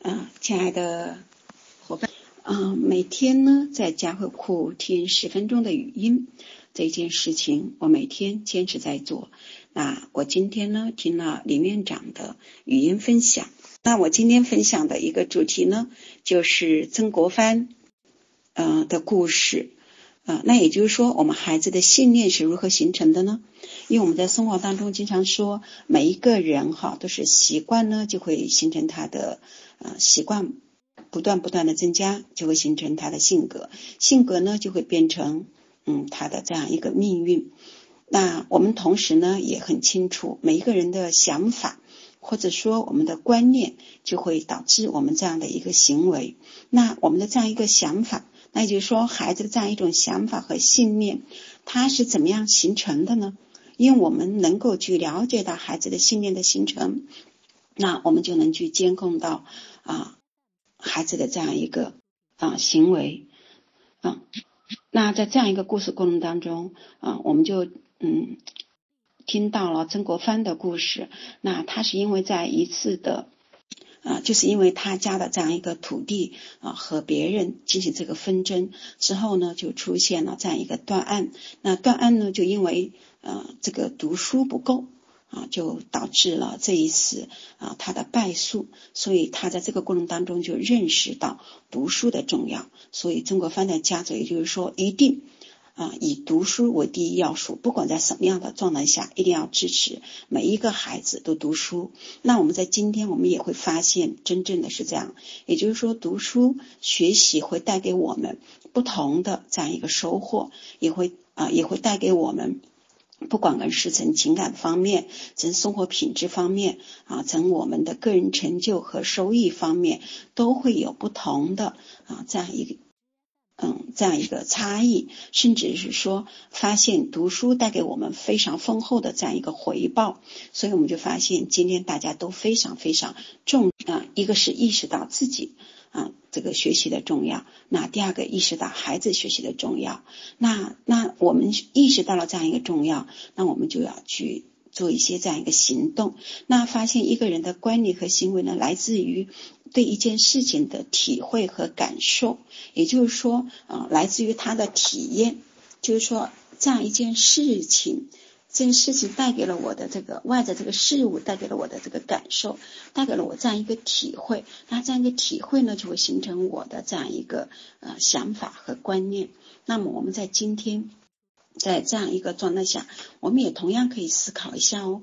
啊，亲爱的伙伴，啊，每天呢在家会库听十分钟的语音，这件事情我每天坚持在做。那我今天呢听了林院长的语音分享，那我今天分享的一个主题呢就是曾国藩，呃的故事。啊，那也就是说，我们孩子的信念是如何形成的呢？因为我们在生活当中经常说，每一个人哈都是习惯呢，就会形成他的呃习惯，不断不断的增加，就会形成他的性格，性格呢就会变成嗯他的这样一个命运。那我们同时呢也很清楚，每一个人的想法或者说我们的观念，就会导致我们这样的一个行为。那我们的这样一个想法。那也就是说，孩子的这样一种想法和信念，它是怎么样形成的呢？因为我们能够去了解到孩子的信念的形成，那我们就能去监控到啊孩子的这样一个啊行为啊。那在这样一个故事过程当中啊，我们就嗯听到了曾国藩的故事。那他是因为在一次的。啊，就是因为他家的这样一个土地啊，和别人进行这个纷争之后呢，就出现了这样一个断案。那断案呢，就因为呃这个读书不够啊，就导致了这一次啊他的败诉。所以他在这个过程当中就认识到读书的重要。所以曾国藩的家族，也就是说一定。啊，以读书为第一要素，不管在什么样的状态下，一定要支持每一个孩子都读书。那我们在今天，我们也会发现，真正的是这样，也就是说，读书学习会带给我们不同的这样一个收获，也会啊，也会带给我们，不管是从情感方面，从生活品质方面啊，从我们的个人成就和收益方面，都会有不同的啊这样一个。嗯，这样一个差异，甚至是说发现读书带给我们非常丰厚的这样一个回报，所以我们就发现今天大家都非常非常重啊，一个是意识到自己啊这个学习的重要，那第二个意识到孩子学习的重要，那那我们意识到了这样一个重要，那我们就要去。做一些这样一个行动，那发现一个人的观念和行为呢，来自于对一件事情的体会和感受，也就是说，啊，来自于他的体验，就是说，这样一件事情，这件事情带给了我的这个外在这个事物，带给了我的这个感受，带给了我这样一个体会，那这样一个体会呢，就会形成我的这样一个呃想法和观念。那么我们在今天。在这样一个状态下，我们也同样可以思考一下哦。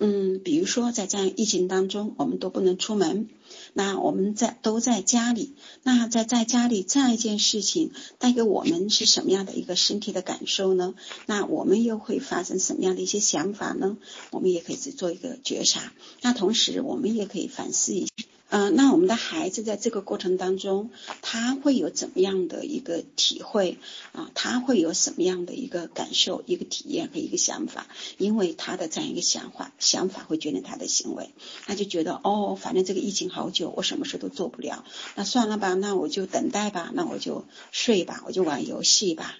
嗯，比如说在这样疫情当中，我们都不能出门，那我们在都在家里，那在在家里这样一件事情带给我们是什么样的一个身体的感受呢？那我们又会发生什么样的一些想法呢？我们也可以去做一个觉察。那同时，我们也可以反思一下。嗯，那我们的孩子在这个过程当中，他会有怎么样的一个体会啊？他会有什么样的一个感受、一个体验和一个想法？因为他的这样一个想法，想法会决定他的行为。他就觉得哦，反正这个疫情好久，我什么事都做不了，那算了吧，那我就等待吧，那我就睡吧，我就玩游戏吧。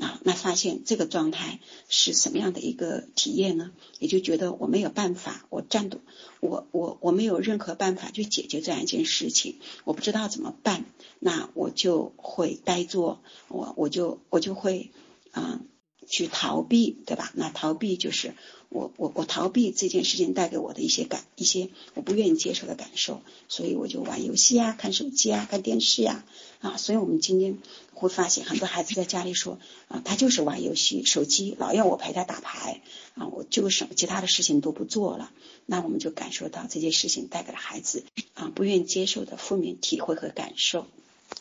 啊，那发现这个状态是什么样的一个体验呢？也就觉得我没有办法，我站不，我我我没有任何办法去解决这样一件事情，我不知道怎么办，那我就会呆坐，我我就我就会啊去逃避，对吧？那逃避就是我我我逃避这件事情带给我的一些感一些我不愿意接受的感受，所以我就玩游戏啊，看手机啊，看电视呀啊，所以我们今天。会发现很多孩子在家里说啊，他就是玩游戏，手机老要我陪他打牌啊，我就是其他的事情都不做了。那我们就感受到这件事情带给了孩子啊不愿意接受的负面体会和感受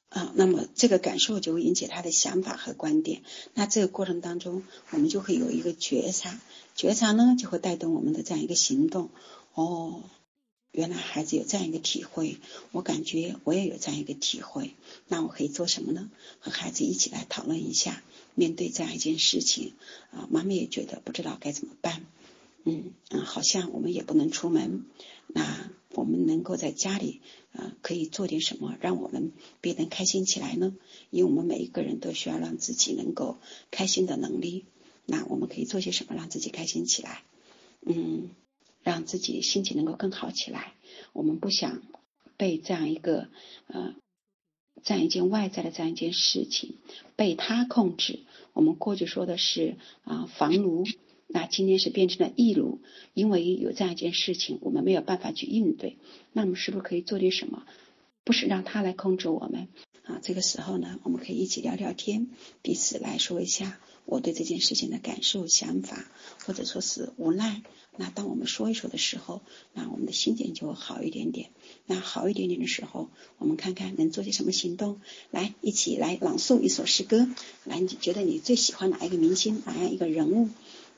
啊。那么这个感受就会引起他的想法和观点。那这个过程当中，我们就会有一个觉察，觉察呢就会带动我们的这样一个行动哦。原来孩子有这样一个体会，我感觉我也有这样一个体会。那我可以做什么呢？和孩子一起来讨论一下，面对这样一件事情啊，妈妈也觉得不知道该怎么办。嗯嗯，好像我们也不能出门，那我们能够在家里啊，可以做点什么，让我们变得开心起来呢？因为我们每一个人都需要让自己能够开心的能力。那我们可以做些什么让自己开心起来？嗯。让自己心情能够更好起来。我们不想被这样一个呃这样一件外在的这样一件事情被他控制。我们过去说的是啊房奴，那今天是变成了义奴，因为有这样一件事情，我们没有办法去应对。那么是不是可以做点什么？不是让他来控制我们啊？这个时候呢，我们可以一起聊聊天，彼此来说一下我对这件事情的感受、想法，或者说是无奈。那当我们说一说的时候，那我们的心情就会好一点点。那好一点点的时候，我们看看能做些什么行动，来一起来朗诵一首诗歌。来，你觉得你最喜欢哪一个明星，哪样一个人物？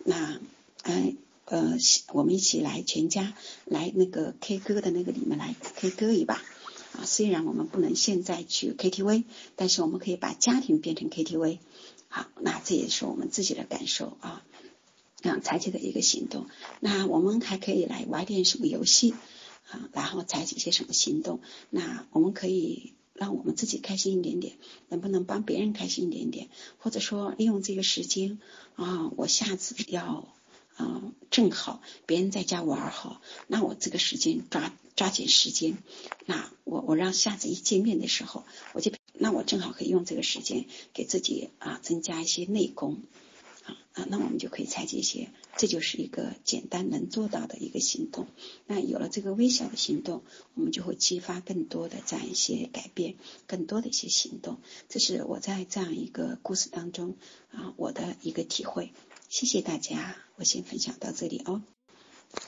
那，嗯呃，我们一起来全家来那个 K 歌的那个里面来 K 歌一把。啊，虽然我们不能现在去 KTV，但是我们可以把家庭变成 KTV。好，那这也是我们自己的感受啊。啊，采取的一个行动，那我们还可以来玩点什么游戏啊，然后采取一些什么行动？那我们可以让我们自己开心一点点，能不能帮别人开心一点点？或者说利用这个时间啊，我下次要啊，正好别人在家玩好，那我这个时间抓抓紧时间，那我我让下次一见面的时候，我就那我正好可以用这个时间给自己啊增加一些内功。啊，那我们就可以采取一些，这就是一个简单能做到的一个行动。那有了这个微小的行动，我们就会激发更多的这样一些改变，更多的一些行动。这是我在这样一个故事当中啊，我的一个体会。谢谢大家，我先分享到这里哦。